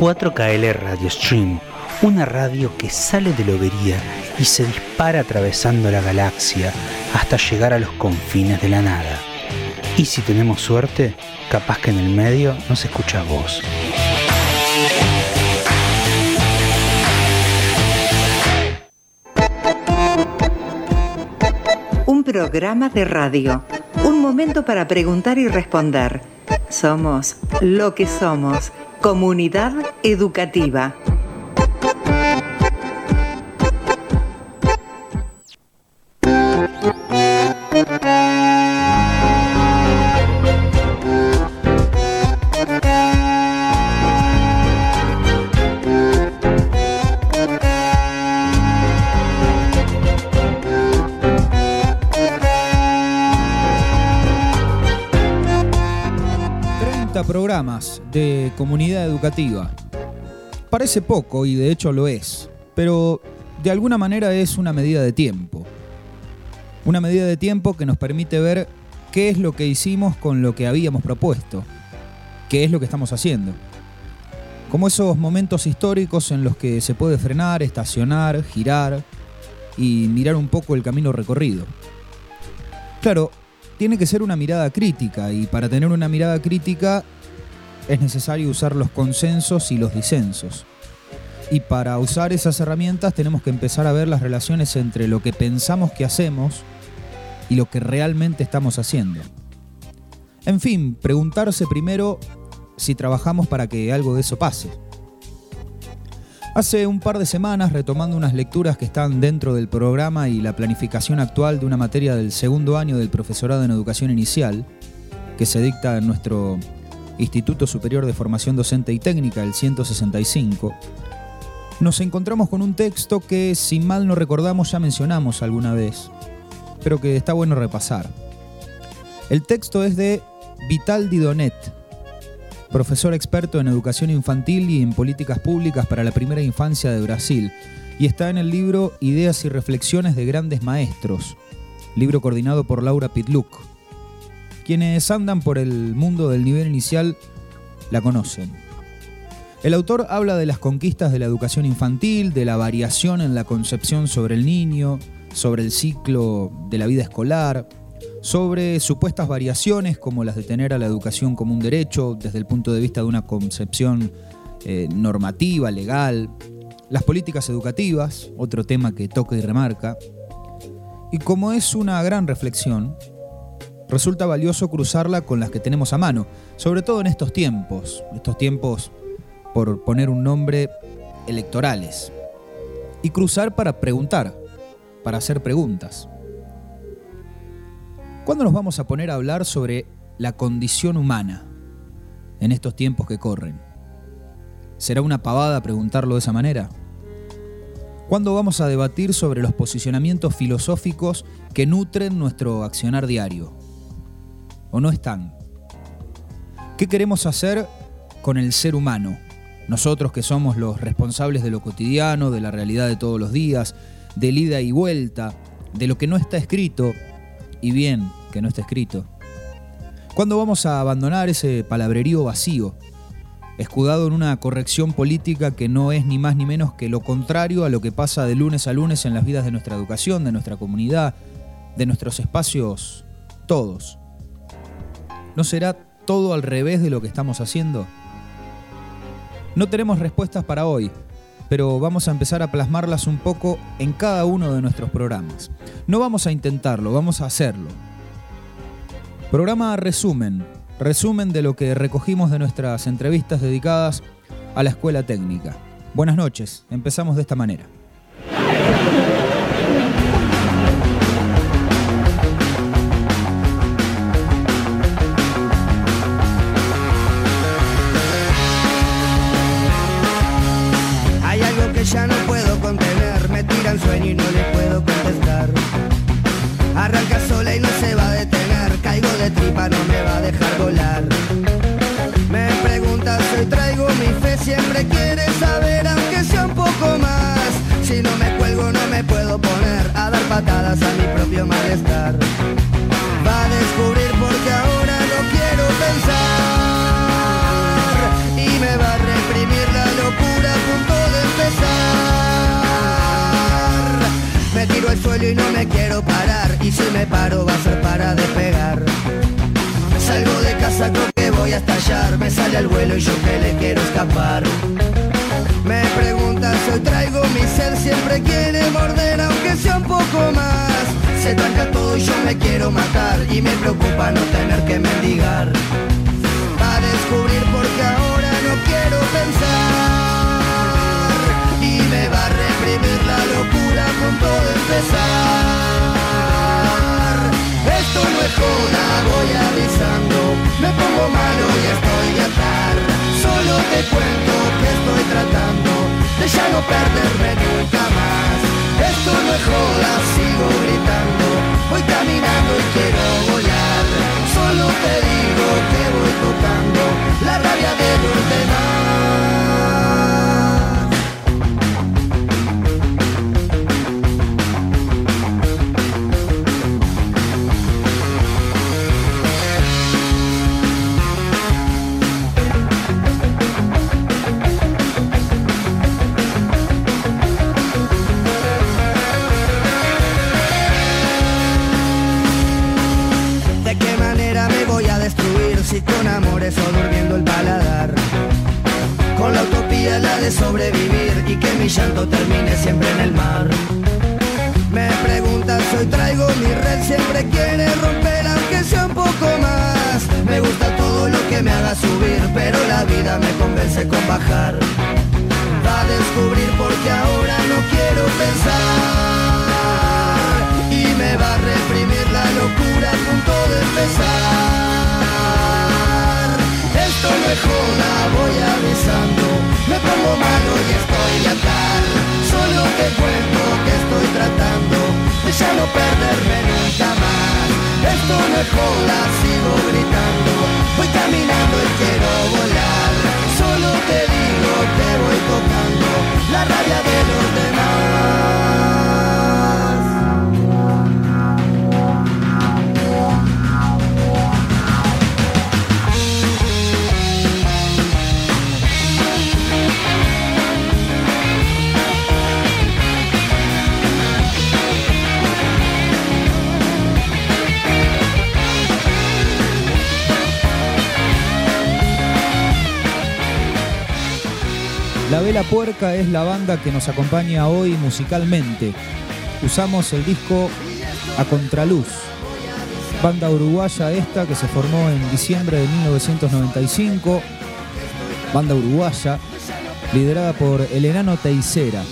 4KL Radio Stream, una radio que sale de lobería y se dispara atravesando la galaxia hasta llegar a los confines de la nada. Y si tenemos suerte, capaz que en el medio nos escucha voz. Un programa de radio. Un momento para preguntar y responder. Somos lo que somos. Comunidad educativa. De comunidad educativa. Parece poco y de hecho lo es, pero de alguna manera es una medida de tiempo. Una medida de tiempo que nos permite ver qué es lo que hicimos con lo que habíamos propuesto, qué es lo que estamos haciendo. Como esos momentos históricos en los que se puede frenar, estacionar, girar y mirar un poco el camino recorrido. Claro, tiene que ser una mirada crítica y para tener una mirada crítica es necesario usar los consensos y los disensos. Y para usar esas herramientas tenemos que empezar a ver las relaciones entre lo que pensamos que hacemos y lo que realmente estamos haciendo. En fin, preguntarse primero si trabajamos para que algo de eso pase. Hace un par de semanas, retomando unas lecturas que están dentro del programa y la planificación actual de una materia del segundo año del profesorado en educación inicial, que se dicta en nuestro Instituto Superior de Formación Docente y Técnica, el 165, nos encontramos con un texto que, si mal no recordamos, ya mencionamos alguna vez, pero que está bueno repasar. El texto es de Vital Didonet, profesor experto en educación infantil y en políticas públicas para la primera infancia de Brasil, y está en el libro Ideas y Reflexiones de Grandes Maestros, libro coordinado por Laura Pitluck. Quienes andan por el mundo del nivel inicial la conocen. El autor habla de las conquistas de la educación infantil, de la variación en la concepción sobre el niño, sobre el ciclo de la vida escolar, sobre supuestas variaciones como las de tener a la educación como un derecho desde el punto de vista de una concepción eh, normativa, legal, las políticas educativas, otro tema que toca y remarca. Y como es una gran reflexión, resulta valioso cruzarla con las que tenemos a mano, sobre todo en estos tiempos, estos tiempos, por poner un nombre, electorales. Y cruzar para preguntar, para hacer preguntas. ¿Cuándo nos vamos a poner a hablar sobre la condición humana en estos tiempos que corren? ¿Será una pavada preguntarlo de esa manera? ¿Cuándo vamos a debatir sobre los posicionamientos filosóficos que nutren nuestro accionar diario? ¿O no están? ¿Qué queremos hacer con el ser humano? Nosotros que somos los responsables de lo cotidiano, de la realidad de todos los días, del ida y vuelta, de lo que no está escrito, y bien que no está escrito. ¿Cuándo vamos a abandonar ese palabrerío vacío, escudado en una corrección política que no es ni más ni menos que lo contrario a lo que pasa de lunes a lunes en las vidas de nuestra educación, de nuestra comunidad, de nuestros espacios, todos? ¿No será todo al revés de lo que estamos haciendo? No tenemos respuestas para hoy, pero vamos a empezar a plasmarlas un poco en cada uno de nuestros programas. No vamos a intentarlo, vamos a hacerlo. Programa resumen, resumen de lo que recogimos de nuestras entrevistas dedicadas a la escuela técnica. Buenas noches, empezamos de esta manera. malestar. Va a descubrir porque ahora no quiero pensar y me va a reprimir la locura a punto de empezar. Me tiro al suelo y no me quiero parar y si me paro va a ser para despegar. Salgo de casa con que voy a estallar, me sale al vuelo y yo que le quiero escapar. Me pregunto hoy traigo mi ser, siempre quiere morder aunque sea un poco más. Se tranca todo y yo me quiero matar y me preocupa no tener que mendigar. Va a descubrir porque ahora no quiero pensar y me va a reprimir la locura con todo empezar. Esto no es joda, voy avisando, me pongo malo y estoy de atar. Solo te cuento que estoy tratando de ya no perderme nunca más. Esto no es joda, sigo gritando, voy caminando y quiero volar. Puerca es la banda que nos acompaña hoy musicalmente. Usamos el disco A Contraluz, banda uruguaya esta que se formó en diciembre de 1995, banda uruguaya liderada por el enano Teisera,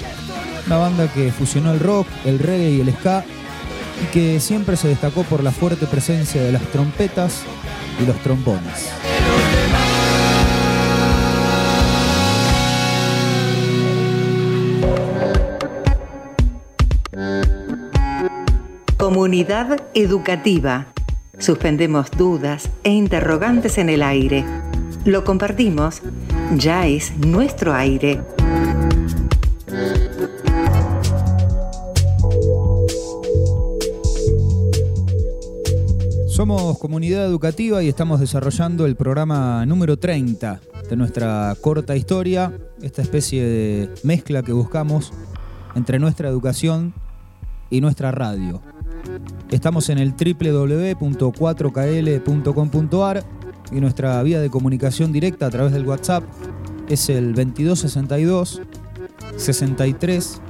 una banda que fusionó el rock, el reggae y el ska y que siempre se destacó por la fuerte presencia de las trompetas y los trombones. Comunidad educativa. Suspendemos dudas e interrogantes en el aire. Lo compartimos. Ya es nuestro aire. Somos comunidad educativa y estamos desarrollando el programa número 30 de nuestra corta historia, esta especie de mezcla que buscamos entre nuestra educación y nuestra radio. Estamos en el www.4kl.com.ar y nuestra vía de comunicación directa a través del WhatsApp es el 2262 63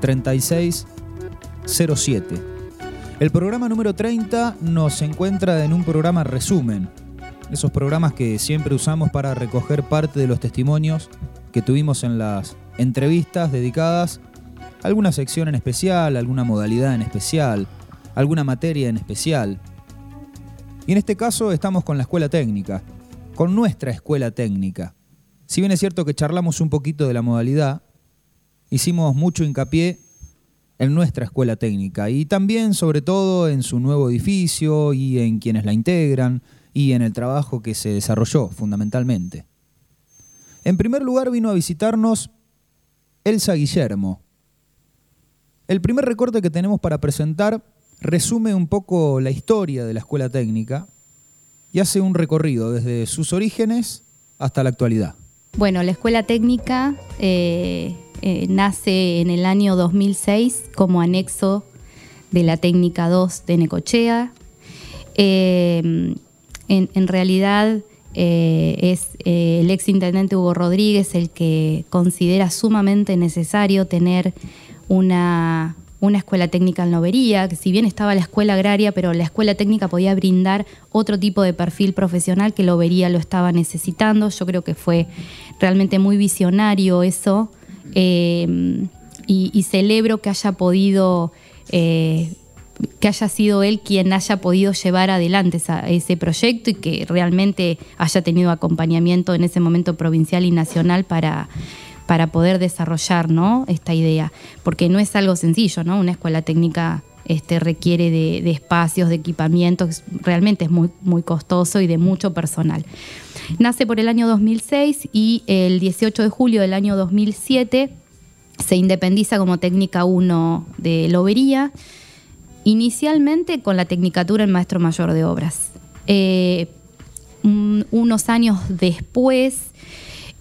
36 07. El programa número 30 nos encuentra en un programa resumen, esos programas que siempre usamos para recoger parte de los testimonios que tuvimos en las entrevistas dedicadas alguna sección en especial, alguna modalidad en especial, alguna materia en especial. Y en este caso estamos con la escuela técnica, con nuestra escuela técnica. Si bien es cierto que charlamos un poquito de la modalidad, hicimos mucho hincapié en nuestra escuela técnica y también sobre todo en su nuevo edificio y en quienes la integran y en el trabajo que se desarrolló fundamentalmente. En primer lugar vino a visitarnos Elsa Guillermo. El primer recorte que tenemos para presentar resume un poco la historia de la escuela técnica y hace un recorrido desde sus orígenes hasta la actualidad. Bueno, la escuela técnica eh, eh, nace en el año 2006 como anexo de la técnica 2 de Necochea. Eh, en, en realidad es el ex intendente Hugo Rodríguez el que considera sumamente necesario tener una, una escuela técnica en Lobería, que si bien estaba la escuela agraria, pero la escuela técnica podía brindar otro tipo de perfil profesional que Lobería lo estaba necesitando. Yo creo que fue realmente muy visionario eso eh, y, celebro que haya podido, eh, que haya sido él quien haya podido llevar adelante ese proyecto y que realmente haya tenido acompañamiento en ese momento provincial y nacional para para poder desarrollar ¿no? esta idea, porque no es algo sencillo, ¿no? Una escuela técnica este, requiere de, espacios, de equipamientos, realmente es muy, muy costoso y de mucho personal. Nace por el año 2006 y el 18 de julio del año 2007 se independiza como técnica 1 de lobería, inicialmente con la tecnicatura en maestro mayor de obras. Eh, unos años después,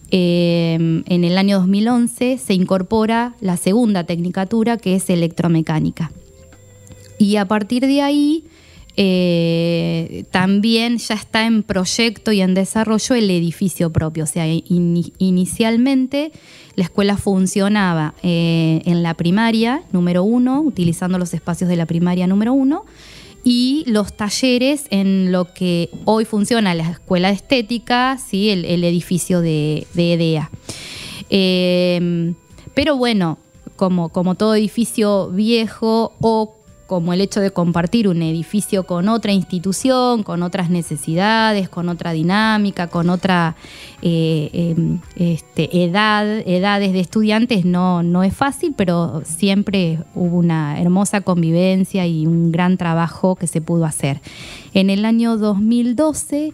Em, en el año 2011 se incorpora la segunda tecnicatura que es electromecánica. Y a partir de ahí eh, también ya está en proyecto y en desarrollo el edificio propio. O sea, inicialmente la escuela funcionaba eh, en la primaria número uno, utilizando los espacios de la primaria número uno, y los talleres en lo que hoy funciona la Escuela de Estética, ¿sí? el, edificio de, EDEA. Eh, pero bueno, como, como todo edificio viejo o como el hecho de compartir un edificio con otra institución, con otras necesidades, con otra dinámica, con otra eh, em, este, edad, edades de estudiantes, no, no es fácil, pero siempre hubo una hermosa convivencia y un gran trabajo que se pudo hacer. En el año 2012,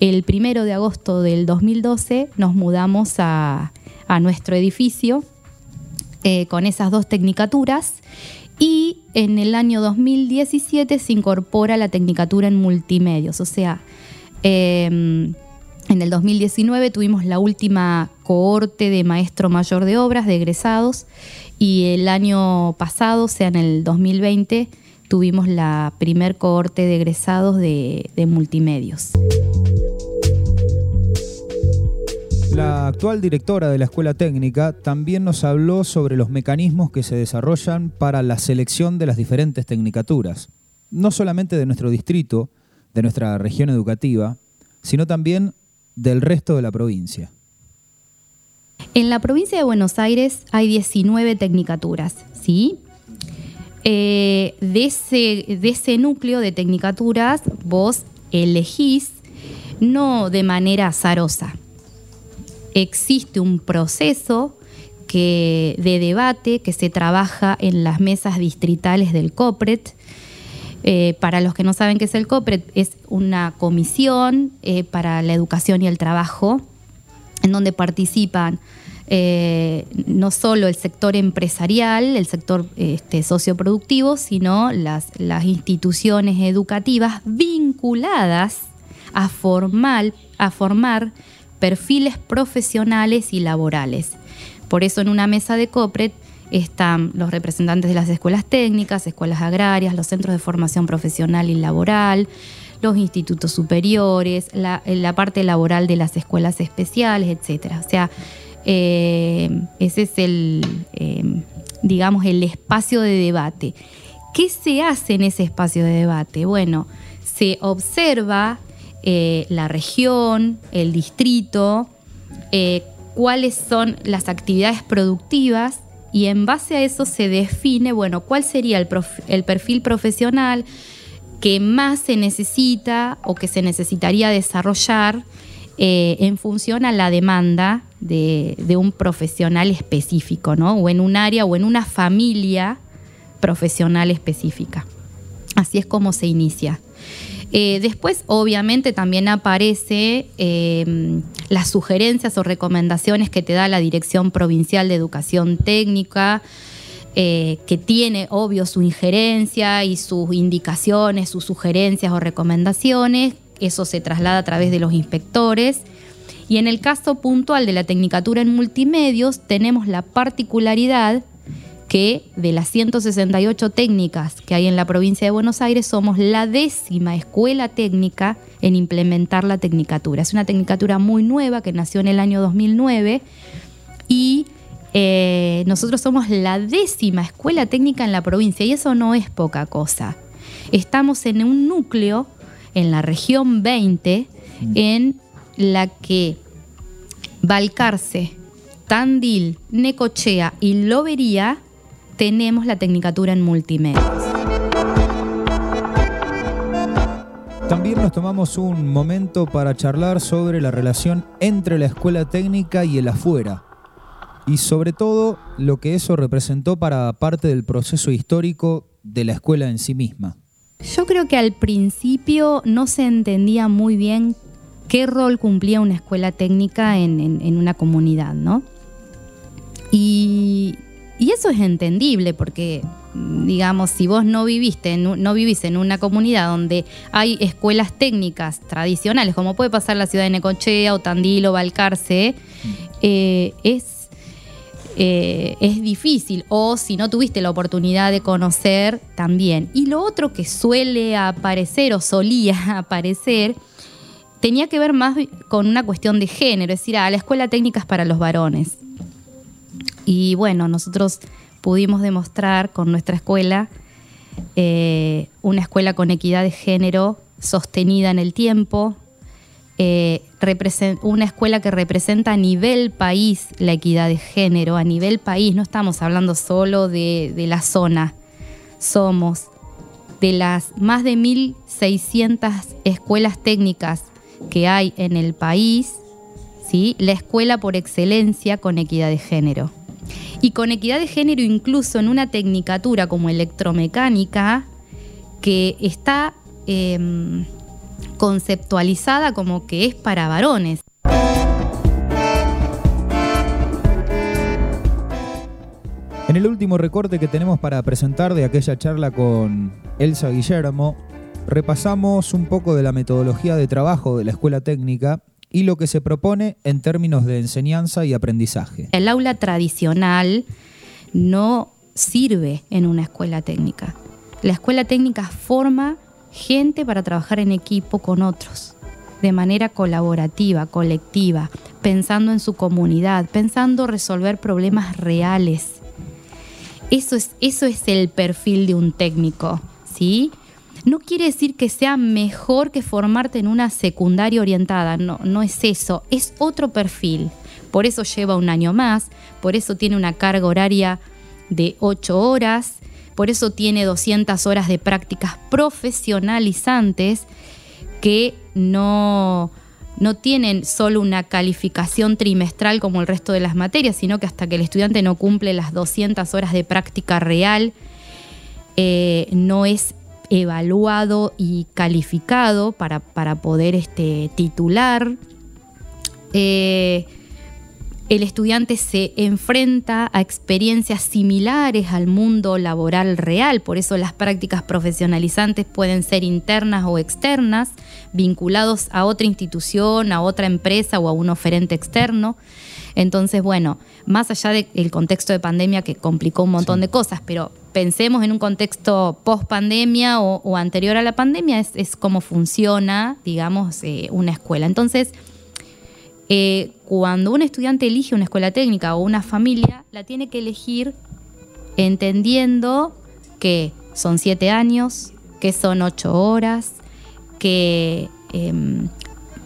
el primero de agosto del 2012, nos mudamos a, nuestro edificio eh, con esas dos tecnicaturas y en el año 2017 se incorpora la tecnicatura en multimedios, o sea, em, en el 2019 tuvimos la última cohorte de maestro mayor de obras, de egresados, y el año pasado, o sea, en el 2020, tuvimos la primer cohorte de egresados de multimedios. La actual directora de la Escuela Técnica también nos habló sobre los mecanismos que se desarrollan para la selección de las diferentes tecnicaturas, no solamente de nuestro distrito, de nuestra región educativa, sino también del resto de la provincia. En la provincia de Buenos Aires hay 19 tecnicaturas, ¿sí? Eh, de, ese, de ese núcleo de tecnicaturas vos elegís no de manera azarosa, existe un proceso que, de debate que se trabaja en las mesas distritales del COPRET. Eh, para los que no saben qué es el COPRET, es una comisión eh, para la educación y el trabajo, en donde participan eh, no solo el sector empresarial, el sector este, socioproductivo, sino las, instituciones educativas vinculadas a, formal, a formar perfiles profesionales y laborales. Por eso en una mesa de COPRET están los representantes de las escuelas técnicas, escuelas agrarias, los centros de formación profesional y laboral, los institutos superiores, la, parte laboral de las escuelas especiales, etc. O sea, eh, ese es el, eh, digamos, el espacio de debate. ¿Qué se hace en ese espacio de debate? Bueno, se observa eh, la región, el distrito, eh, cuáles son las actividades productivas y en base a eso se define, bueno, cuál sería el, perfil profesional que más se necesita o que se necesitaría desarrollar eh, en función a la demanda de, de, un profesional específico, ¿no? O en un área o en una familia profesional específica. Así es como se inicia. Eh, después, obviamente, también aparece em, las sugerencias o recomendaciones que te da la Dirección Provincial de Educación Técnica, eh, que tiene, obvio, su injerencia y sus indicaciones, sus sugerencias o recomendaciones. Eso se traslada a través de los inspectores. Y en el caso puntual de la Tecnicatura en Multimedios, tenemos la particularidad que de las 168 técnicas que hay en la provincia de Buenos Aires somos la décima escuela técnica en implementar la tecnicatura. Es una tecnicatura muy nueva que nació en el año 2009 y eh, nosotros somos la décima escuela técnica en la provincia y eso no es poca cosa. Estamos en un núcleo en la región 20 mm. en la que Balcarce, Tandil, Necochea y Lobería tenemos la tecnicatura en multimedia. También nos tomamos un momento para charlar sobre la relación entre la escuela técnica y el afuera, y sobre todo lo que eso representó para parte del proceso histórico de la escuela en sí misma. Yo creo que al principio no se entendía muy bien qué rol cumplía una escuela técnica en, una comunidad, ¿no? Y, eso es entendible porque, digamos, si vos no viviste, no vivís en una comunidad donde hay escuelas técnicas tradicionales, como puede pasar en la ciudad de Necochea o Tandil o Balcarce, eh, es eh, es difícil o si no tuviste la oportunidad de conocer también. Y lo otro que suele aparecer o solía aparecer tenía que ver más con una cuestión de género, es decir, a ah, la escuela técnica es para los varones. Y bueno, nosotros pudimos demostrar con nuestra escuela eh, una escuela con equidad de género sostenida en el tiempo, eh, una escuela que representa a nivel país la equidad de género, a nivel país, no estamos hablando solo de, la zona, somos de las más de 1.600 escuelas técnicas que hay en el país, ¿sí? la escuela por excelencia con equidad de género. Y con equidad de género incluso en una tecnicatura como electromecánica que está... Em, conceptualizada como que es para varones. En el último recorte que tenemos para presentar de aquella charla con Elsa Guillermo, repasamos un poco de la metodología de trabajo de la escuela técnica y lo que se propone en términos de enseñanza y aprendizaje. El aula tradicional no sirve en una escuela técnica. La escuela técnica forma gente para trabajar en equipo con otros, de manera colaborativa, colectiva, pensando en su comunidad, pensando resolver problemas reales. Eso es, eso es el perfil de un técnico, ¿sí? No quiere decir que sea mejor que formarte en una secundaria orientada, no, no es eso, es otro perfil. Por eso lleva un año más, por eso tiene una carga horaria de ocho horas, por eso tiene 200 horas de prácticas profesionalizantes que no, no tienen solo una calificación trimestral como el resto de las materias, sino que hasta que el estudiante no cumple las 200 horas de práctica real, eh, no es evaluado y calificado para, para poder este, titular. Eh, el estudiante se enfrenta a experiencias similares al mundo laboral real, por eso las prácticas profesionalizantes pueden ser internas o externas, vinculados a otra institución, a otra empresa o a un oferente externo. Entonces, bueno, más allá del contexto de pandemia que complicó un montón de cosas, pero pensemos en un contexto post pandemia o, anterior a la pandemia, es, cómo funciona, digamos, eh, una escuela. Entonces, eh, cuando un estudiante elige una escuela técnica o una familia, la tiene que elegir entendiendo que son siete años, que son ocho horas, que em,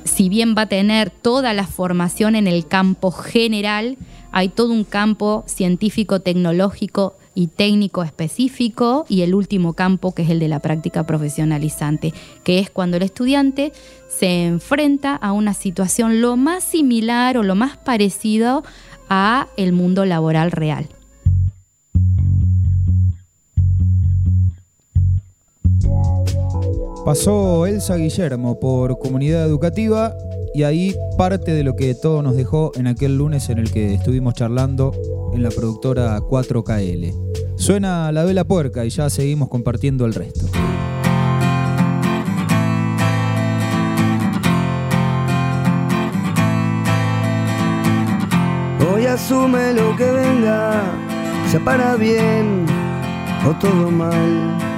si bien va a tener toda la formación en el campo general, hay todo un campo científico, tecnológico y técnico específico y el último campo que es el de la práctica profesionalizante, que es cuando el estudiante se enfrenta a una situación lo más similar o lo más parecido a el mundo laboral real. Pasó Elsa Guillermo por Comunidad Educativa y ahí parte de lo que todo nos dejó en aquel lunes en el que estuvimos charlando en la productora 4KL. Suena la vela puerca y ya seguimos compartiendo el resto. Hoy asume lo que venga, se para bien o todo mal.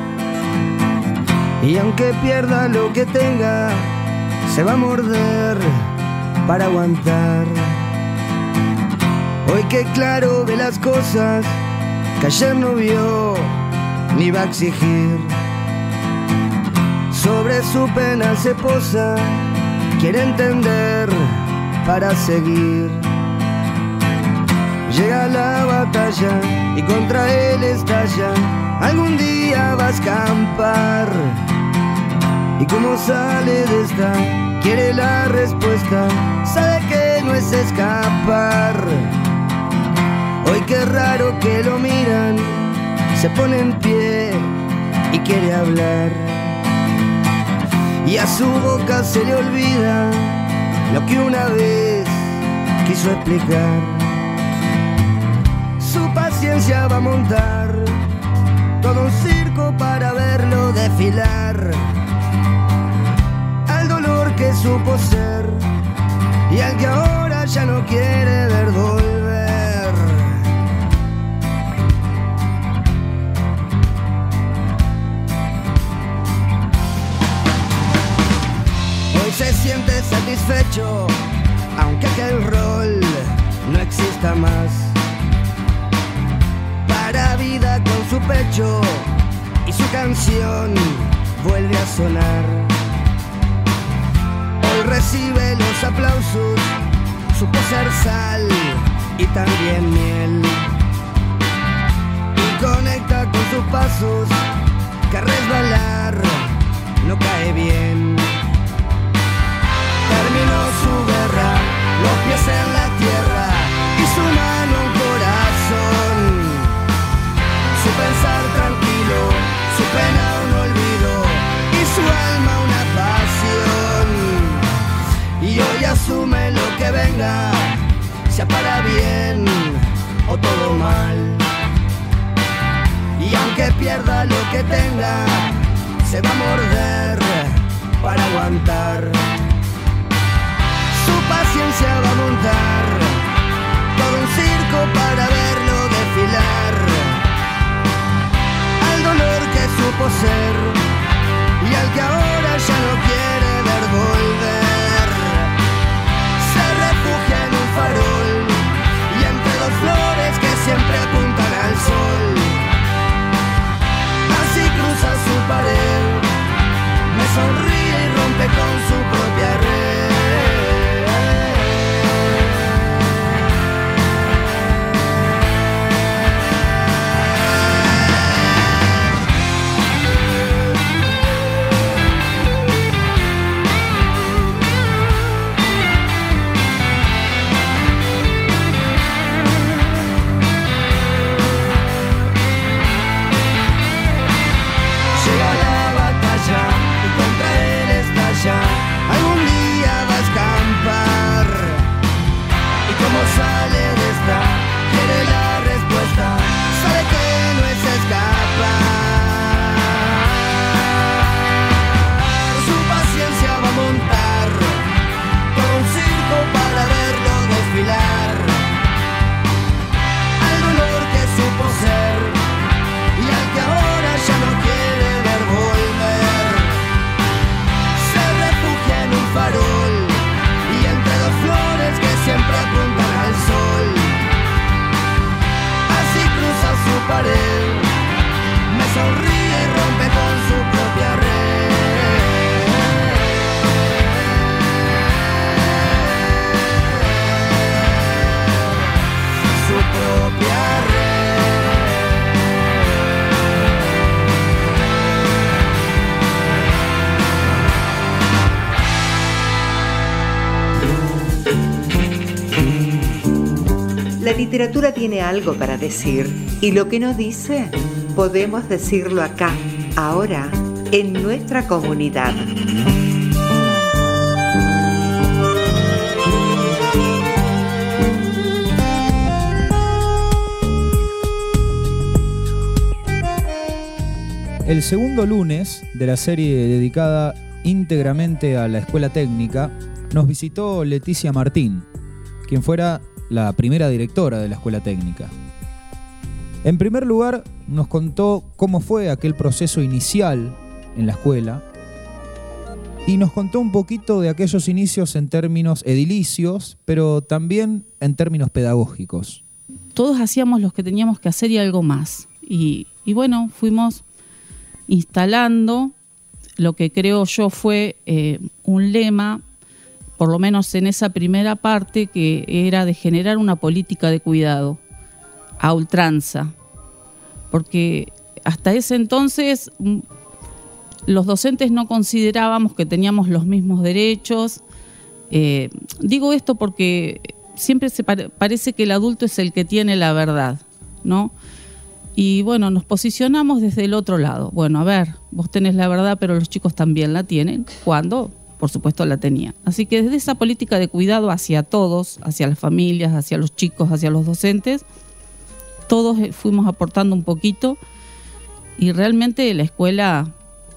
Y aunque pierda lo que tenga, se va a morder para aguantar. Hoy que claro ve las cosas que ayer no vio ni va a exigir. Sobre su pena se posa, quiere entender para seguir. Llega la batalla y contra él estalla. Algún día va a escampar. Y como sale de esta, quiere la respuesta. Sabe que no es escapar. Hoy qué raro que lo miran, se pone en pie y quiere hablar. Y a su boca se le olvida lo que una vez quiso explicar. Su paciencia va a montar todo un circo para verlo desfilar. Que supo ser y al que ahora ya no quiere ver volver. Hoy se siente satisfecho, aunque aquel rol no exista más. Para vida con su pecho y su canción vuelve a sonar. Recibe los aplausos, supo ser sal y también miel. Y conecta con sus pasos, que resbalar no cae bien. Terminó su guerra, los pies en la tierra y su mano asume lo que venga, sea para bien o todo mal. Y aunque pierda lo que tenga, se va a morder para aguantar. Su paciencia va a montar todo un circo para verlo desfilar. Al dolor que supo ser y al que ahora ya no quiere ver teleconsumidor. É literatura tiene algo para decir y lo que no dice podemos decirlo acá, ahora, en nuestra comunidad. El segundo lunes de la serie dedicada íntegramente a la escuela técnica, nos visitó Leticia Martín, quien fuera la primera directora de la escuela técnica. En primer lugar, nos contó cómo fue aquel proceso inicial en la escuela y nos contó un poquito de aquellos inicios en términos edilicios, pero también en términos pedagógicos. Todos hacíamos lo que teníamos que hacer y algo más. Y, bueno, fuimos instalando lo que creo yo fue eh, un lema, por lo menos en esa primera parte, que era de generar una política de cuidado a ultranza. Porque hasta ese entonces mm, los docentes no considerábamos que teníamos los mismos derechos. Eh, digo esto porque siempre se parece que el adulto es el que tiene la verdad, ¿no? Y bueno, nos posicionamos desde el otro lado. Bueno, a ver, vos tenés la verdad, pero los chicos también la tienen, cuando, por supuesto, la tenían. Así que desde esa política de cuidado hacia todos, hacia las familias, hacia los chicos, hacia los docentes, todos fuimos aportando un poquito y realmente la escuela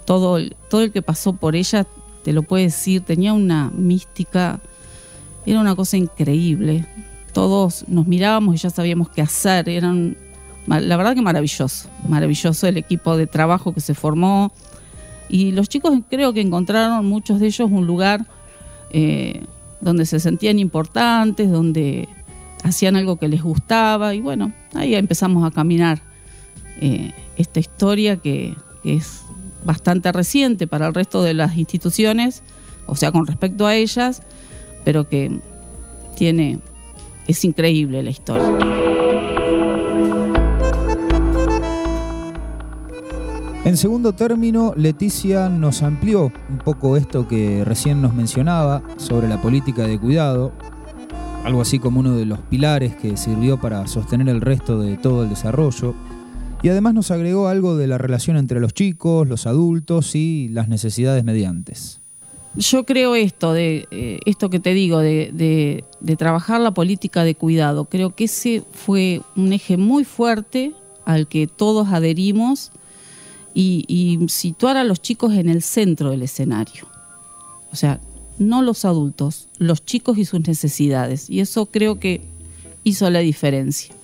todo, todo el que pasó por ella te lo puede decir, tenía una mística, era una cosa increíble. Todos nos mirábamos y ya sabíamos qué hacer, eran, la verdad que maravilloso, maravilloso el equipo de trabajo que se formó. Y los chicos creo que encontraron, muchos de ellos, un lugar eh, donde se sentían importantes, donde hacían algo que les gustaba y bueno, ahí empezamos a caminar eh, esta historia que es bastante reciente para el resto de las instituciones, o sea, con respecto a ellas, pero que tiene, es increíble la historia. En segundo término, Leticia nos amplió un poco esto que recién nos mencionaba sobre la política de cuidado, algo así como uno de los pilares que sirvió para sostener el resto de todo el desarrollo y además nos agregó algo de la relación entre los chicos, los adultos y las necesidades mediantes. Yo creo esto, de eh, esto que te digo, de, trabajar la política de cuidado. Creo que ese fue un eje muy fuerte al que todos adherimos y, situar a los chicos en el centro del escenario. O sea, no los adultos, los chicos y sus necesidades. Y eso creo que hizo la diferencia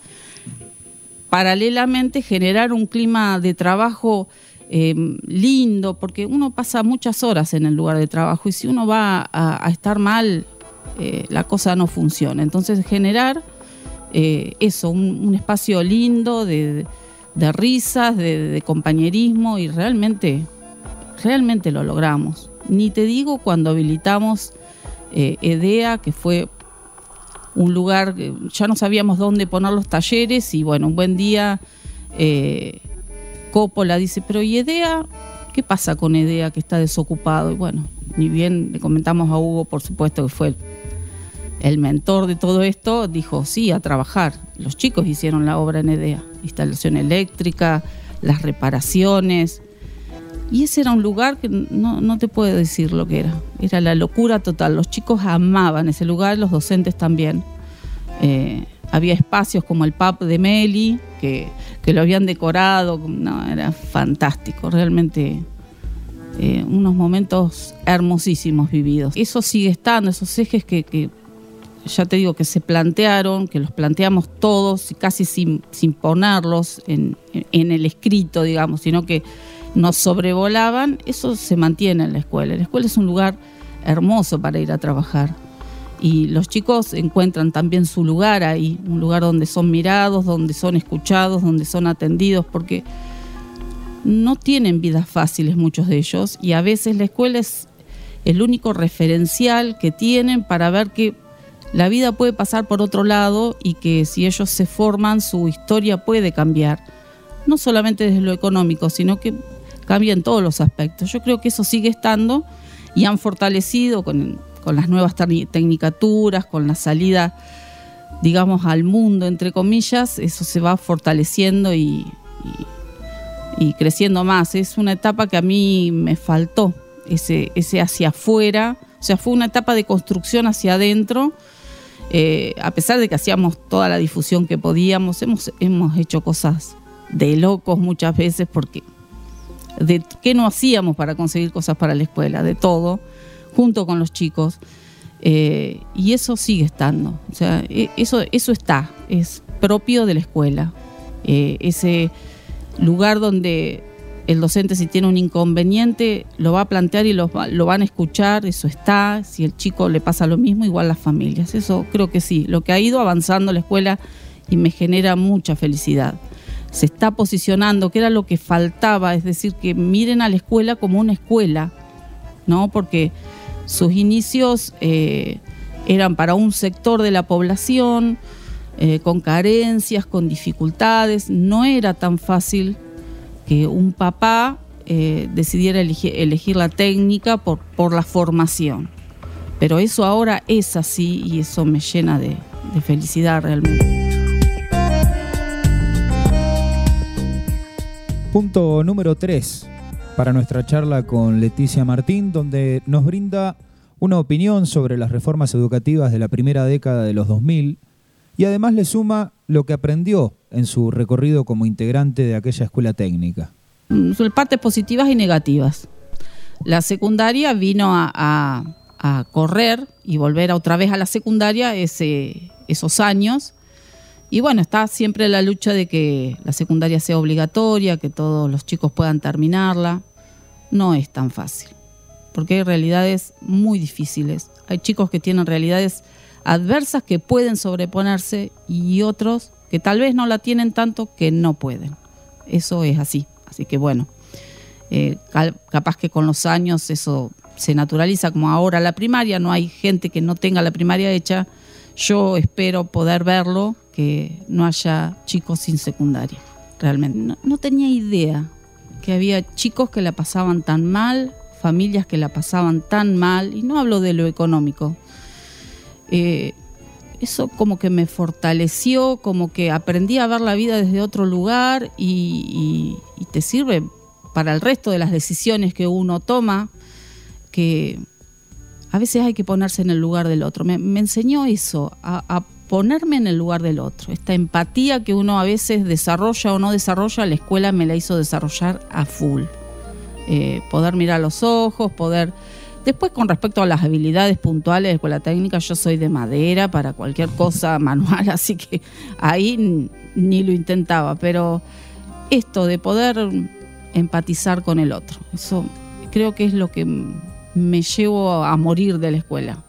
paralelamente generar un clima de trabajo eh, lindo, porque uno pasa muchas horas en el lugar de trabajo y si uno va a, estar mal, eh, la cosa no funciona. Entonces generar eh, eso, un, espacio lindo de, risas, de, compañerismo y realmente, realmente lo logramos. Ni te digo cuando habilitamos EDEA, que fue un lugar, ya no sabíamos dónde poner los talleres y bueno, un buen día eh, Coppola dice, pero ¿y EDEA? ¿Qué pasa con EDEA que está desocupado? Y bueno, ni bien le comentamos a Hugo, por supuesto que fue el, mentor de todo esto, dijo, sí, a trabajar. Los chicos hicieron la obra en EDEA, instalación eléctrica, las reparaciones. Y ese era un lugar que no, no, te puedo decir lo que era. Era la locura total. Los chicos amaban ese lugar, los docentes también. Eh, había espacios como el pub de Meli, que, lo habían decorado. No, era fantástico. Realmente eh, unos momentos hermosísimos vividos. Eso sigue estando, esos ejes que, ya te digo que se plantearon, que los planteamos todos, casi sin, sin ponerlos en, en el escrito, digamos, sino que nos sobrevolaban, eso se mantiene en la escuela. La escuela es un lugar hermoso para ir a trabajar. Y los chicos encuentran también su lugar ahí, un lugar donde son mirados, donde son escuchados, donde son atendidos, porque no tienen vidas fáciles muchos de ellos y a veces la escuela es el único referencial que tienen para ver que la vida puede pasar por otro lado y que si ellos se forman su historia puede cambiar, no solamente desde lo económico, sino que cambia en todos los aspectos. Yo creo que eso sigue estando y han fortalecido con, las nuevas tecnicaturas, con la salida, digamos, al mundo, entre comillas, eso se va fortaleciendo y, y, creciendo más. Es una etapa que a mí me faltó, ese, ese hacia afuera, o sea, fue una etapa de construcción hacia adentro. Eh, a pesar de que hacíamos toda la difusión que podíamos, hemos, hemos hecho cosas de locos muchas veces porque de qué no hacíamos para conseguir cosas para la escuela, de todo, junto con los chicos. Eh, y eso sigue estando. O sea, e, eso, eso está, es propio de la escuela. Eh, ese lugar donde el docente si tiene un inconveniente lo va a plantear y lo, van a escuchar, eso está, si el chico le pasa lo mismo, igual las familias, eso creo que sí, lo que ha ido avanzando la escuela y me genera mucha felicidad. Se está posicionando, que era lo que faltaba, es decir, que miren a la escuela como una escuela, ¿no? Porque sus inicios eh, eran para un sector de la población, eh, con carencias, con dificultades, no era tan fácil que un papá eh, decidiera elegir, la técnica por, por la formación. Pero eso ahora es así y eso me llena de, de felicidad realmente. Punto número 3 para nuestra charla con Leticia Martín, donde nos brinda una opinión sobre las reformas educativas de la primera década de los 2000 y además le suma lo que aprendió en su recorrido como integrante de aquella escuela técnica. Mm, son partes positivas y negativas. La secundaria vino a, correr y volver otra vez a la secundaria esos años. Y bueno, está siempre la lucha de que la secundaria sea obligatoria, que todos los chicos puedan terminarla. No es tan fácil, porque hay realidades muy difíciles. Hay chicos que tienen realidades adversas que pueden sobreponerse y otros que tal vez no la tienen tanto que no pueden. Eso es así. Así que bueno, eh, capaz que con los años eso se naturaliza como ahora la primaria, no hay gente que no tenga la primaria hecha. Yo espero poder verlo, que no haya chicos sin secundaria, realmente. No, tenía idea que había chicos que la pasaban tan mal, familias que la pasaban tan mal, y no hablo de lo económico. Eh, eso como que me fortaleció, como que aprendí a ver la vida desde otro lugar y, te sirve para el resto de las decisiones que uno toma, que a veces hay que ponerse en el lugar del otro. Me, enseñó eso, a, ponerme en el lugar del otro. Esta empatía que uno a veces desarrolla o no desarrolla, la escuela me la hizo desarrollar a full. Eh, poder mirar los ojos, poder Después, con respecto a las habilidades puntuales de escuela técnica, yo soy de madera para cualquier cosa manual, así que ahí ni lo intentaba. Pero esto de poder empatizar con el otro, eso creo que es lo que me llevo a morir de la escuela.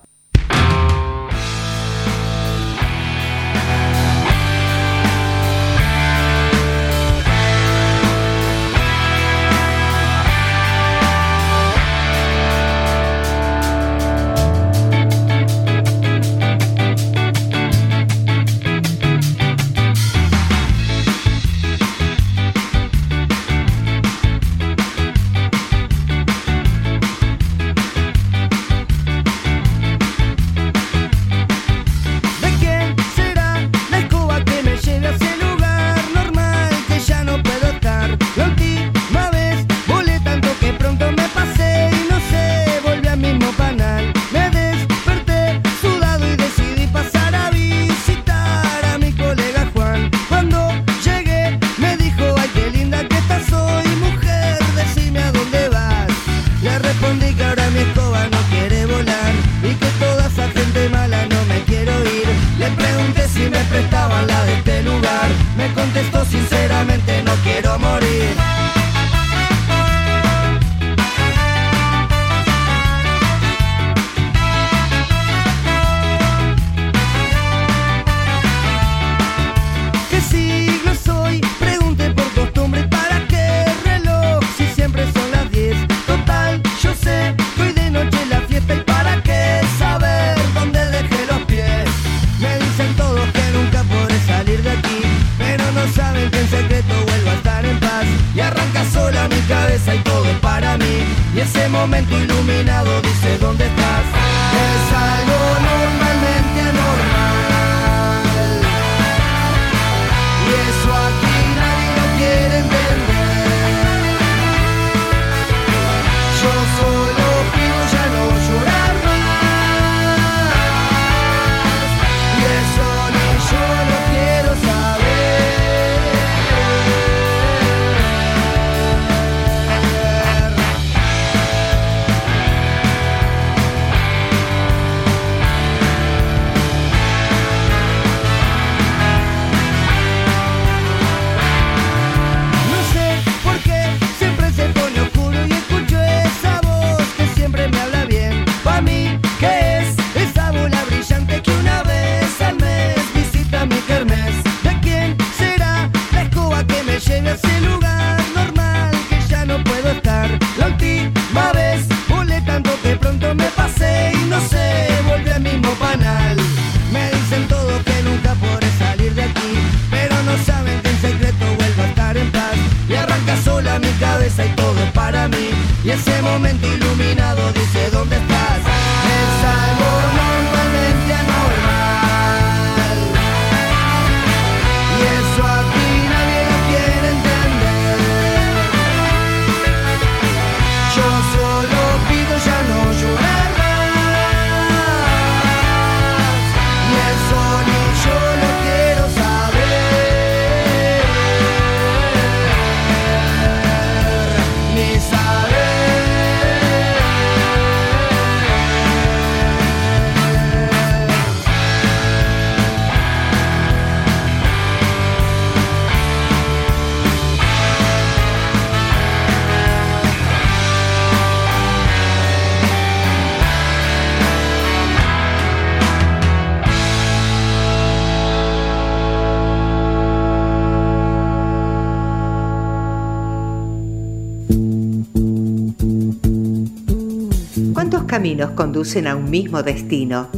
Conducen a un mismo destino?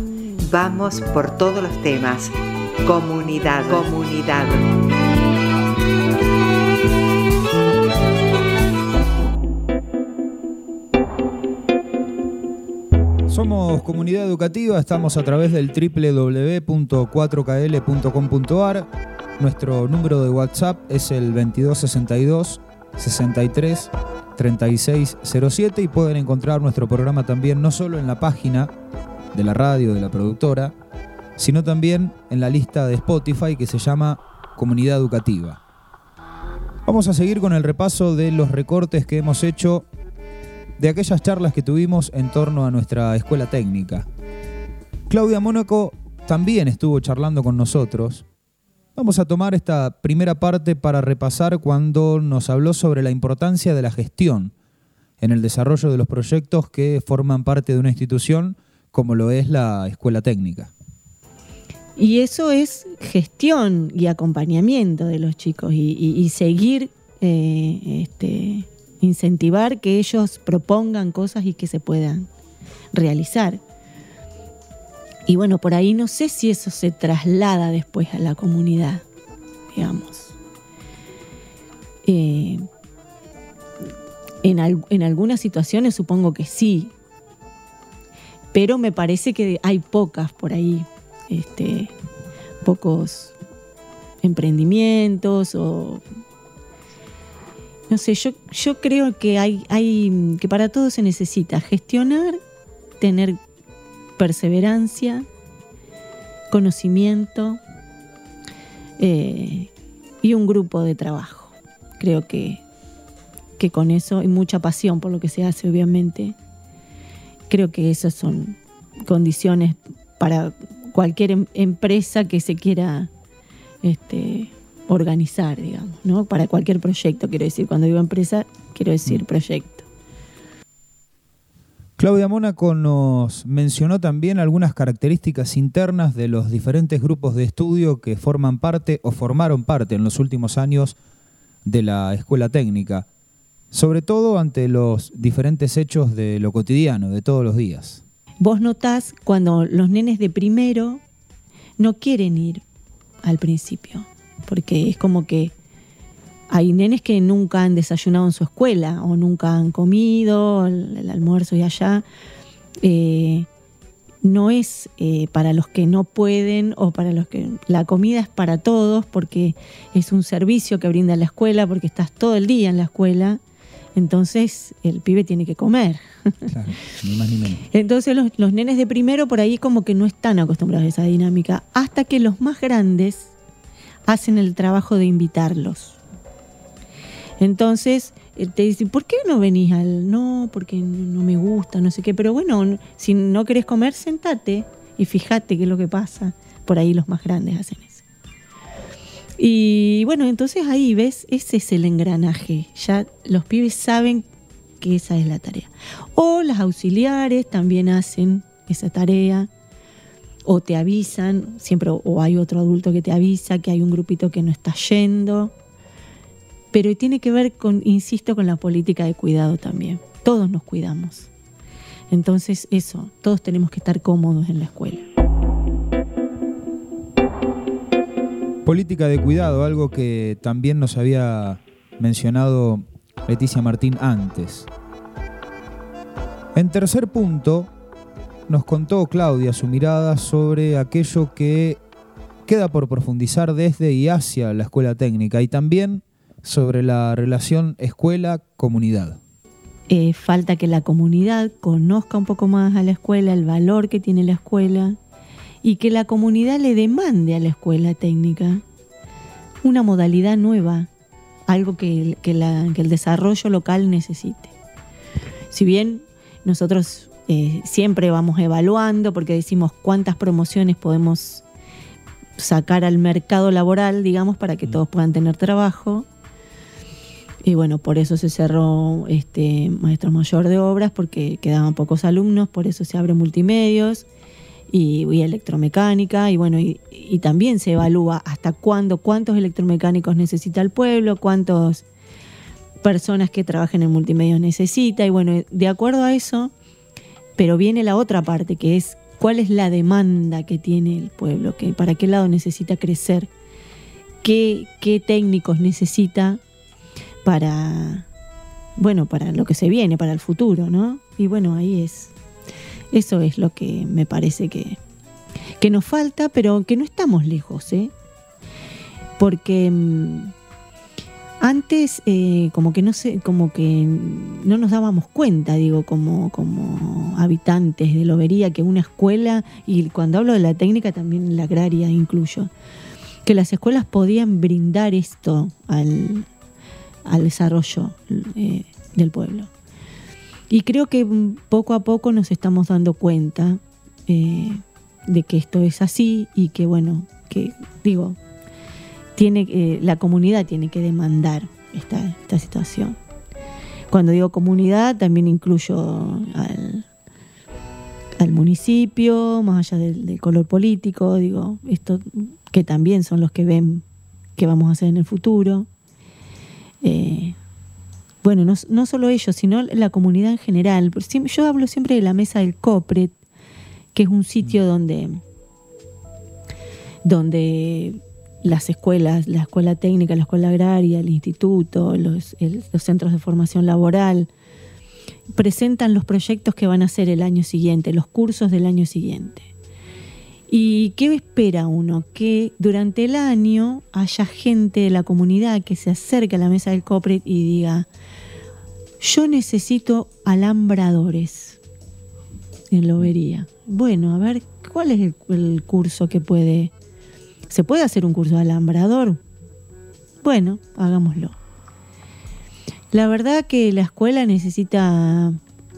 Vamos por todos los temas. Comunidad, comunidad. Somos comunidad educativa, estamos a través del www.4kl.com.ar. Nuestro número de WhatsApp es el 2262 63 3607 y pueden encontrar nuestro programa también no solo en la página de la radio, de la productora, sino también en la lista de Spotify que se llama Comunidad Educativa. Vamos a seguir con el repaso de los recortes que hemos hecho de aquellas charlas que tuvimos en torno a nuestra escuela técnica. Claudia Mónaco también estuvo charlando con nosotros. Vamos a tomar esta primera parte para repasar cuando nos habló sobre la importancia de la gestión en el desarrollo de los proyectos que forman parte de una institución como lo es la escuela técnica. Y eso es gestión y acompañamiento de los chicos y, seguir, eh, este, incentivar que ellos propongan cosas y que se puedan realizar. Y bueno, por ahí no sé si eso se traslada después a la comunidad, digamos. Eh, en, al- en algunas situaciones supongo que sí, pero me parece que hay pocas por ahí, este, pocos emprendimientos o no sé, yo, yo creo que hay, hay que para todo se necesita gestionar, tener perseverancia, conocimiento eh, y un grupo de trabajo. Creo que, que con eso y mucha pasión por lo que se hace, obviamente, creo que esas son condiciones para cualquier em- empresa que se quiera este, organizar, digamos, ¿no? Para cualquier proyecto, quiero decir, cuando digo empresa, quiero decir proyecto. Claudia Mónaco nos mencionó también algunas características internas de los diferentes grupos de estudio que forman parte o formaron parte en los últimos años de la escuela técnica, sobre todo ante los diferentes hechos de lo cotidiano, de todos los días. Vos notás cuando los nenes de primero no quieren ir al principio, porque es como que hay nenes que nunca han desayunado en su escuela o nunca han comido el, el almuerzo y allá. Eh, no es eh, para los que no pueden o para los que la comida es para todos porque es un servicio que brinda la escuela porque estás todo el día en la escuela entonces el pibe tiene que comer Claro, ni más ni menos. entonces los, los nenes de primero por ahí como que no están acostumbrados a esa dinámica, hasta que los más grandes hacen el trabajo de invitarlos. Entonces eh, te dicen, ¿por qué no venís al...? No, porque no me gusta, no sé qué, pero bueno, si no querés comer, sentate y fíjate qué es lo que pasa. Por ahí los más grandes hacen eso. Y bueno, entonces ahí ves, ese es el engranaje. Ya los pibes saben que esa es la tarea. O las auxiliares también hacen esa tarea. O te avisan, siempre o hay otro adulto que te avisa que hay un grupito que no está yendo. Pero tiene que ver con, insisto, con la política de cuidado también. Todos nos cuidamos. Entonces eso, todos tenemos que estar cómodos en la escuela. Política de cuidado, algo que también nos había mencionado Leticia Martín antes. En tercer punto, nos contó Claudia su mirada sobre aquello que queda por profundizar desde y hacia la escuela técnica y también sobre la relación escuela-comunidad. Eh, falta que la comunidad conozca un poco más a la escuela, el valor que tiene la escuela y que la comunidad le demande a la escuela técnica una modalidad nueva, algo que, que el desarrollo local necesite. Si bien nosotros eh, siempre vamos evaluando porque decimos cuántas promociones podemos sacar al mercado laboral, digamos, para que mm. todos puedan tener trabajo. Y bueno, por eso se cerró este maestro mayor de obras, porque quedaban pocos alumnos, por eso se abre multimedios y, electromecánica, y bueno, y, y, también se evalúa hasta cuándo, cuántos electromecánicos necesita el pueblo, cuántas personas que trabajen en multimedios necesita, y bueno, de acuerdo a eso, pero viene la otra parte, que es cuál es la demanda que tiene el pueblo, que, para qué lado necesita crecer, qué, qué técnicos necesita para, bueno, para lo que se viene, para el futuro, ¿no? Y bueno, ahí es, eso es lo que me parece que, que nos falta, pero que no estamos lejos, ¿eh? Porque mm, antes eh, como que no sé, como que no nos dábamos cuenta, digo, como, como habitantes de Lobería, que una escuela, y cuando hablo de la técnica también la agraria incluyo, que las escuelas podían brindar esto al, desarrollo eh, del pueblo. Y creo que poco a poco nos estamos dando cuenta eh, de que esto es así y que bueno, que digo, tiene, eh, la comunidad tiene que demandar esta, esta situación. Cuando digo comunidad, también incluyo al, municipio, más allá del, color político, digo, que también son los que ven qué vamos a hacer en el futuro. Eh, bueno, no, no, solo ellos, sino la comunidad en general. Yo hablo siempre de la mesa del COPRET, que es un sitio donde, donde las escuelas, la escuela técnica, la escuela agraria, el instituto, los, centros de formación laboral, presentan los proyectos que van a hacer el año siguiente, los cursos del año siguiente. ¿Y qué espera uno? Que durante el año haya gente de la comunidad que se acerque a la mesa del COPRET y diga, yo necesito alambradores en lobería. Bueno, a ver, ¿cuál es el curso que puede ¿Se puede hacer un curso de alambrador? Bueno, hagámoslo. La verdad que la escuela necesita,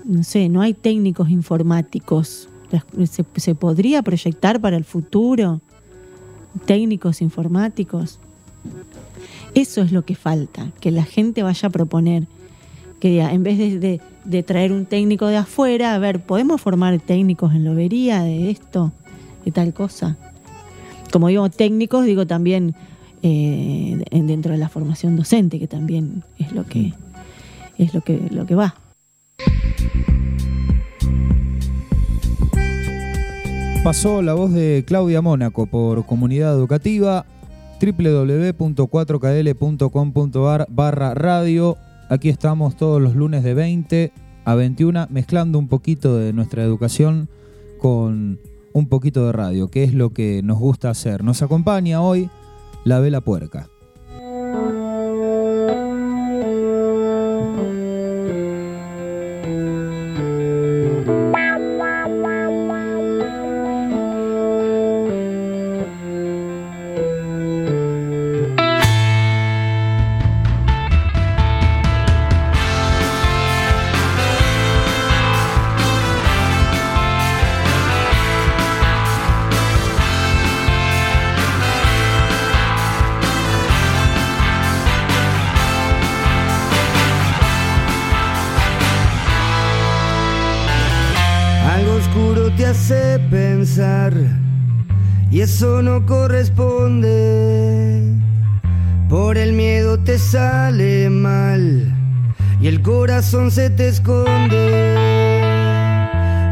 no sé, no hay técnicos informáticos. ¿Se, podría proyectar para el futuro técnicos informáticos? Eso es lo que falta, que la gente vaya a proponer. Que en vez de, traer un técnico de afuera, a ver, ¿podemos formar técnicos en lobería de esto, de tal cosa? como digo técnicos, digo también eh, dentro de la formación docente, que también es lo que, es lo que, lo que va. Pasó la voz de Claudia Mónaco por Comunidad Educativa www.4kl.com.ar barra radio. Aquí estamos todos los lunes de 20 a 21 mezclando un poquito de nuestra educación con un poquito de radio, que es lo que nos gusta hacer. Nos acompaña hoy la vela puerca. Se te esconde.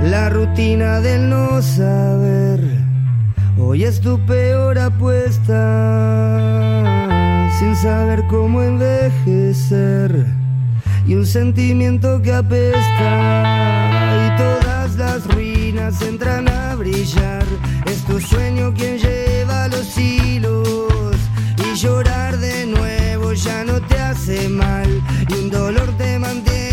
La rutina del no saber hoy es tu peor apuesta. Sin saber cómo envejecer y un sentimiento que apesta y todas las ruinas entran a brillar. Es tu sueño quien lleva los hilos y llorar de nuevo ya no te hace mal y un dolor te mantiene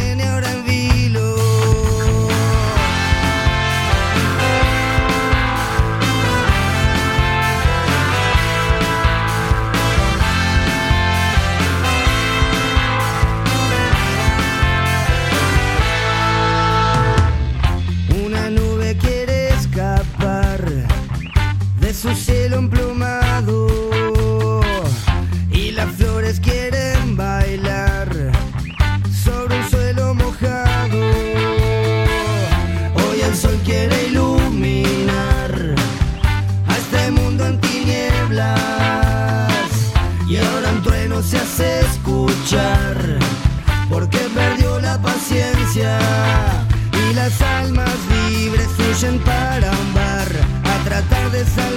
emplumado y las flores quieren bailar sobre un suelo mojado. Hoy el sol quiere iluminar a este mundo en tinieblas y ahora un trueno se hace escuchar porque perdió la paciencia y las almas libres huyen para un bar a tratar de salvar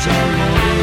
se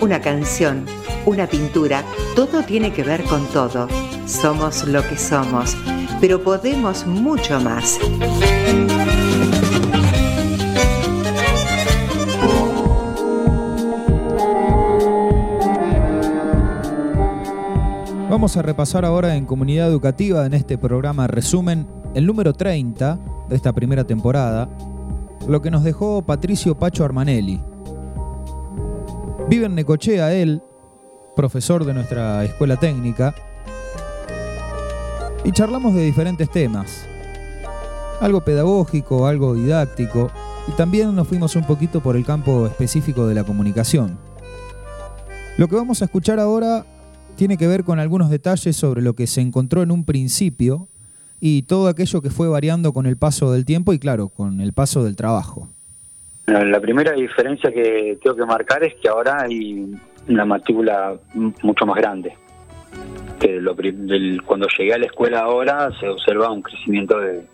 una canción, una pintura, todo tiene que ver con todo. Somos lo que somos, pero podemos mucho más. Vamos a repasar ahora en Comunidad Educativa, en este programa resumen, el número 30 de esta primera temporada, lo que nos dejó Patricio Pacho Armanelli. Vive en Necochea él, profesor de nuestra escuela técnica, y charlamos de diferentes temas. Algo pedagógico, algo didáctico, y también nos fuimos un poquito por el campo específico de la comunicación. Lo que vamos a escuchar ahora tiene que ver con algunos detalles sobre lo que se encontró en un principio y todo aquello que fue variando con el paso del tiempo y claro, con el paso del trabajo. La primera diferencia que tengo que marcar es que ahora hay una matrícula mucho más grande. Que lo, cuando llegué a la escuela ahora se observa un crecimiento de,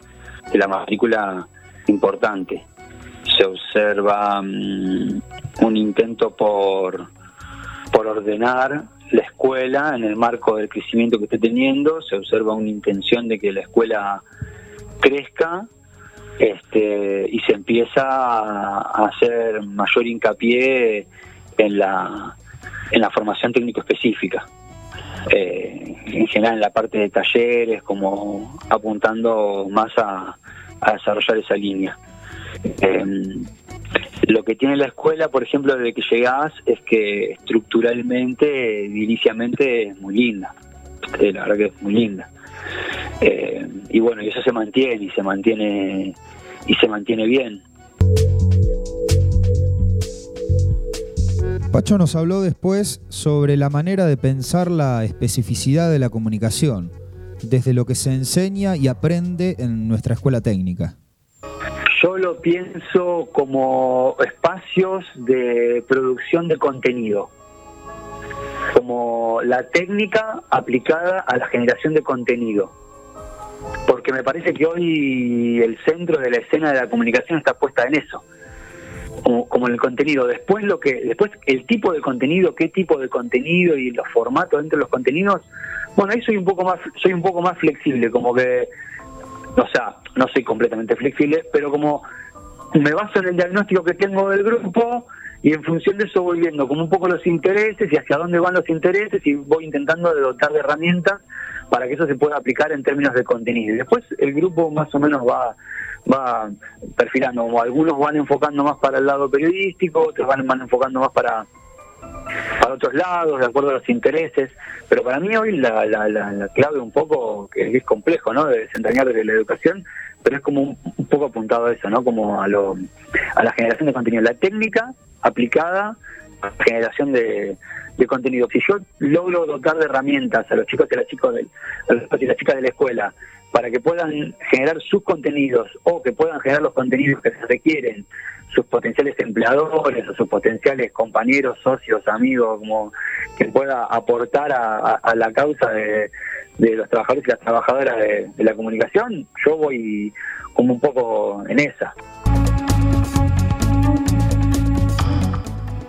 la matrícula importante. Se observa un intento por, por ordenar la escuela en el marco del crecimiento que esté teniendo, se observa una intención de que la escuela crezca este, y se empieza a hacer mayor hincapié en la, en la formación técnico específica. Eh, en general en la parte de talleres, como apuntando más a, desarrollar esa línea. Em, lo que tiene la escuela, por ejemplo, desde que llegás, es que estructuralmente, inicialmente es muy linda. Eh, la verdad que es muy linda. Eh, y bueno, y eso se mantiene, y se mantiene, y se mantiene bien. Pacho nos habló después sobre la manera de pensar la especificidad de la comunicación, desde lo que se enseña y aprende en nuestra escuela técnica. Yo lo pienso como espacios de producción de contenido, como la técnica aplicada a la generación de contenido. Porque me parece que hoy el centro de la escena de la comunicación está puesta en eso como, en el contenido. Después lo que, después el tipo de contenido, qué tipo de contenido y los formatos dentro de los contenidos, bueno ahí soy un poco más, soy un poco más flexible, como que, o sea, no soy completamente flexible, pero como me baso en el diagnóstico que tengo del grupo y en función de eso voy viendo como un poco los intereses y hacia dónde van los intereses y voy intentando dotar de herramientas para que eso se pueda aplicar en términos de contenido. Y después el grupo más o menos va va perfilando, algunos van enfocando más para el lado periodístico, otros van, van enfocando más para para otros lados, de acuerdo a los intereses, pero para mí hoy la, la, la, clave un poco, que es complejo, ¿no?, de desentrañar de la educación, pero es como un, poco apuntado a eso, ¿no?, como a, lo, a la generación de contenido, la técnica aplicada a la generación de, de contenido. Si yo logro dotar de herramientas a los chicos y las chicas de, a las chicas de la escuela para que puedan generar sus contenidos o que puedan generar los contenidos que se requieren sus potenciales empleadores o sus potenciales compañeros, socios, amigos, como que pueda aportar a, la causa de, los trabajadores y las trabajadoras de, de la comunicación, yo voy como un poco en esa.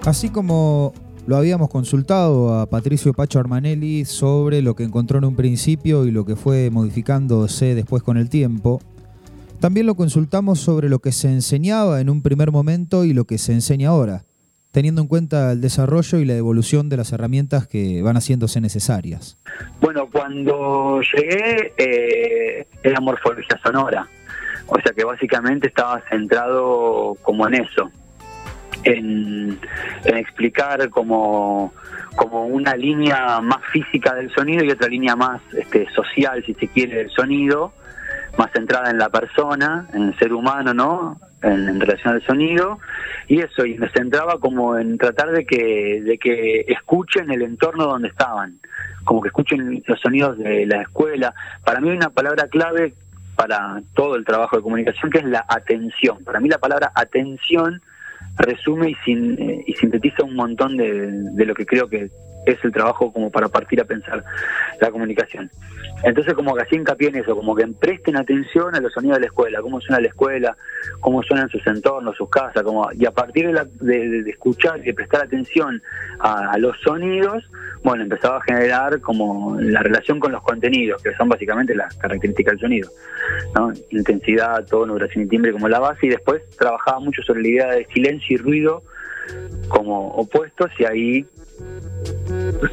Así como lo habíamos consultado a Patricio Pacho Armanelli sobre lo que encontró en un principio y lo que fue modificándose después con el tiempo. También lo consultamos sobre lo que se enseñaba en un primer momento y lo que se enseña ahora, teniendo en cuenta el desarrollo y la evolución de las herramientas que van haciéndose necesarias. Bueno, cuando llegué eh, era morfología sonora, o sea que básicamente estaba centrado como en eso, en, explicar como, como una línea más física del sonido y otra línea más este, social, si se quiere, del sonido, más centrada en la persona, en el ser humano, ¿no? En, relación al sonido. Y eso y me centraba como en tratar de que de que escuchen el entorno donde estaban. Como que escuchen los sonidos de la escuela. Para mí hay una palabra clave para todo el trabajo de comunicación que es la atención. Para mí la palabra atención resume y, eh, y sintetiza un montón de, de lo que creo que es el trabajo como para partir a pensar la comunicación. Entonces como que hacía hincapié en eso, como que presten atención a los sonidos de la escuela, cómo suena la escuela, cómo suenan sus entornos, sus casas, como y a partir de, de, escuchar y de prestar atención a, los sonidos, bueno, empezaba a generar como la relación con los contenidos, que son básicamente las características del sonido, ¿no? intensidad, tono, duración y timbre como la base, y después trabajaba mucho sobre la idea de silencio y ruido como opuestos, y ahí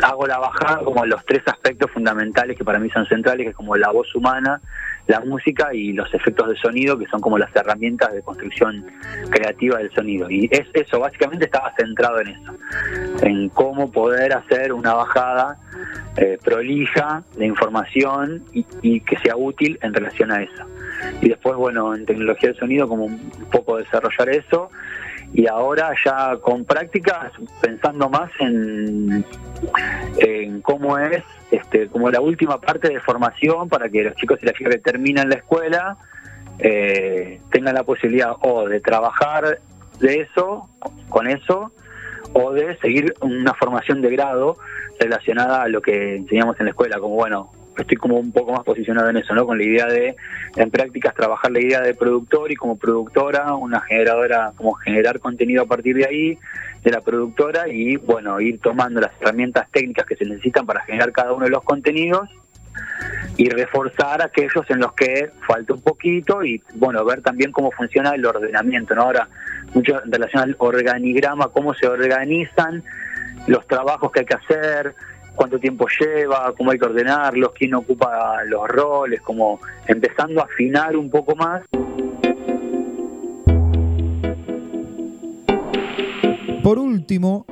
hago la bajada como los tres aspectos fundamentales que para mí son centrales, que es como la voz humana, la música y los efectos de sonido, que son como las herramientas de construcción creativa del sonido. Y es eso, básicamente estaba centrado en eso, en cómo poder hacer una bajada eh, prolija de información y, y, que sea útil en relación a eso. Y después, bueno, en tecnología del sonido, como un poco desarrollar eso y ahora ya con prácticas pensando más en, cómo es este como la última parte de formación para que los chicos y las chicas que terminan la escuela eh, tengan la posibilidad o de trabajar de eso con eso o de seguir una formación de grado relacionada a lo que enseñamos en la escuela, como bueno, estoy como un poco más posicionado en eso, ¿no? Con la idea de, en prácticas, trabajar la idea de productor y como productora, una generadora, como generar contenido a partir de ahí, de la productora y, bueno, ir tomando las herramientas técnicas que se necesitan para generar cada uno de los contenidos y reforzar aquellos en los que falta un poquito y, bueno, ver también cómo funciona el ordenamiento, ¿no? Ahora, mucho en relación al organigrama, cómo se organizan los trabajos que hay que hacer, cuánto tiempo lleva, cómo hay que ordenarlos, quién ocupa los roles, como empezando a afinar un poco más. Por último,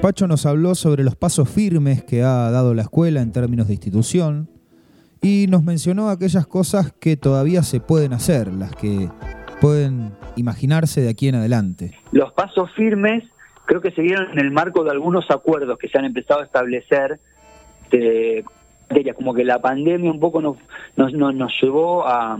Pacho nos habló sobre los pasos firmes que ha dado la escuela en términos de institución y nos mencionó aquellas cosas que todavía se pueden hacer, las que pueden imaginarse de aquí en adelante. Los pasos firmes creo que se dieron en el marco de algunos acuerdos que se han empezado a establecer de, ella, como que la pandemia un poco nos, nos, nos, llevó a...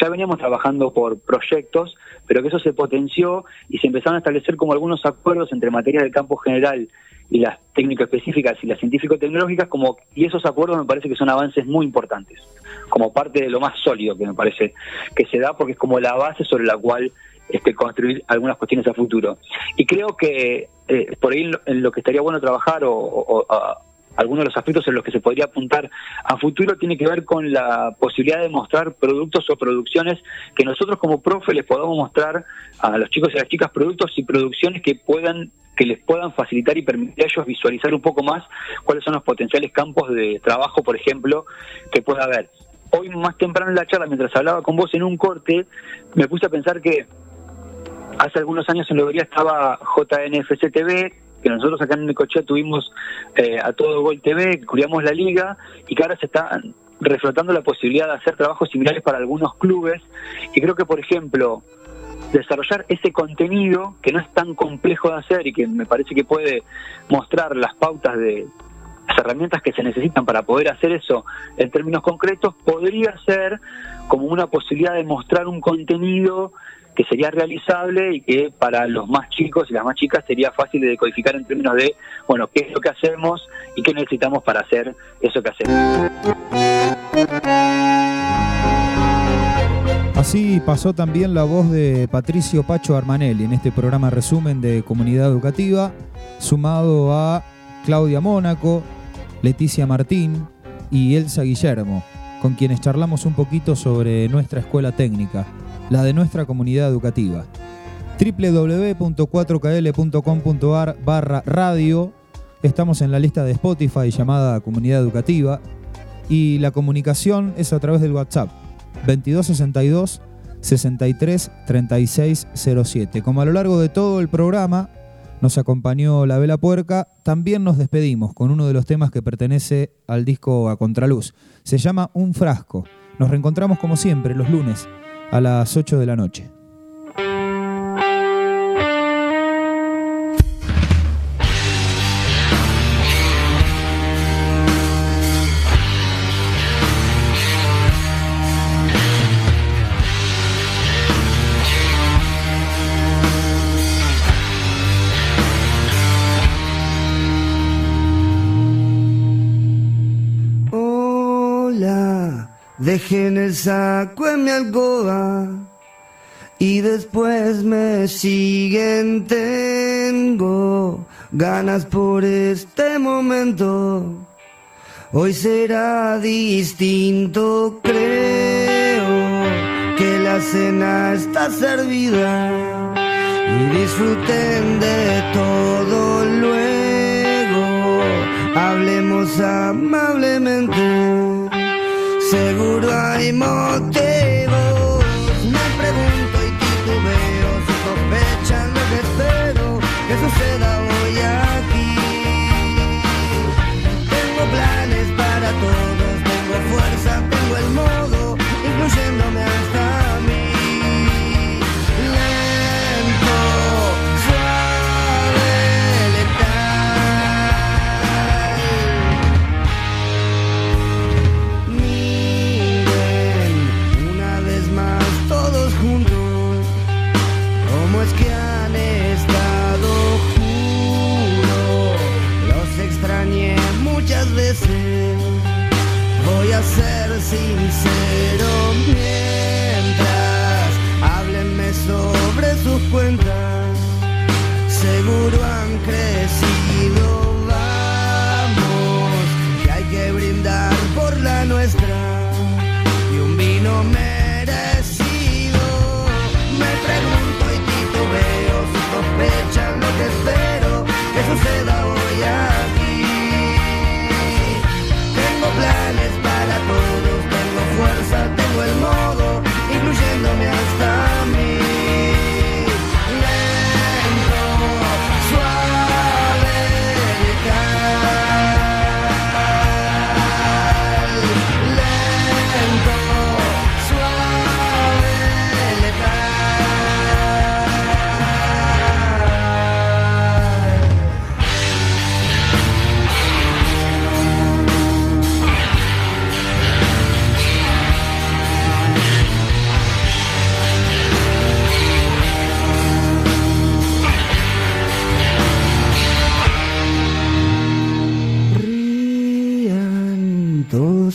Ya veníamos trabajando por proyectos, pero que eso se potenció y se empezaron a establecer como algunos acuerdos entre materias del campo general y las técnicas específicas y las científico-tecnológicas, como, y esos acuerdos me parece que son avances muy importantes, como parte de lo más sólido que me parece que se da, porque es como la base sobre la cual este, construir algunas cuestiones a futuro. Y creo que eh, por ahí en lo que estaría bueno trabajar o, algunos de los aspectos en los que se podría apuntar a futuro tiene que ver con la posibilidad de mostrar productos o producciones que nosotros como profe les podamos mostrar a los chicos y a las chicas productos y producciones que puedan que les puedan facilitar y permitir a ellos visualizar un poco más cuáles son los potenciales campos de trabajo, por ejemplo, que pueda haber. Hoy más temprano en la charla, mientras hablaba con vos en un corte, me puse a pensar que Hace algunos años en Lobería estaba JNFC TV, que nosotros acá en Necochea tuvimos eh, a todo Gol TV, que cubríamos la liga, y que ahora se está reflotando la posibilidad de hacer trabajos similares para algunos clubes. Y creo que, por ejemplo, desarrollar ese contenido que no es tan complejo de hacer y que me parece que puede mostrar las pautas de las herramientas que se necesitan para poder hacer eso en términos concretos, podría ser como una posibilidad de mostrar un contenido que sería realizable y que para los más chicos y las más chicas sería fácil de decodificar en términos de, bueno, qué es lo que hacemos y qué necesitamos para hacer eso que hacemos. Así pasó también la voz de Patricio Pacho Armanelli en este programa resumen de Comunidad Educativa, sumado a Claudia Mónaco, Leticia Martín y Elsa Guillermo, con quienes charlamos un poquito sobre nuestra escuela técnica la de nuestra comunidad educativa. www.4kl.com.ar barra radio. Estamos en la lista de Spotify llamada Comunidad Educativa y la comunicación es a través del WhatsApp 2262 63 36 07. Como a lo largo de todo el programa nos acompañó la Vela Puerca, también nos despedimos con uno de los temas que pertenece al disco A Contraluz. Se llama Un Frasco. Nos reencontramos como siempre los lunes a las 8 de la noche. Dejé en el saco en mi alcoba y después me siguen. Tengo ganas por este momento. Hoy será distinto, creo que la cena está servida y disfruten de todo luego. Hablemos amablemente seguro hay motivos. Me pregunto y titubeo si sospechan lo que espero que suceda cero mientras háblenme sobre sus cuentas. Seguro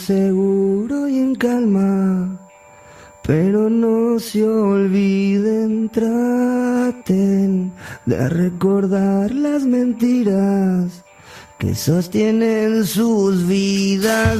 seguro y en calma, pero no se olviden, traten de recordar las mentiras que sostienen sus vidas.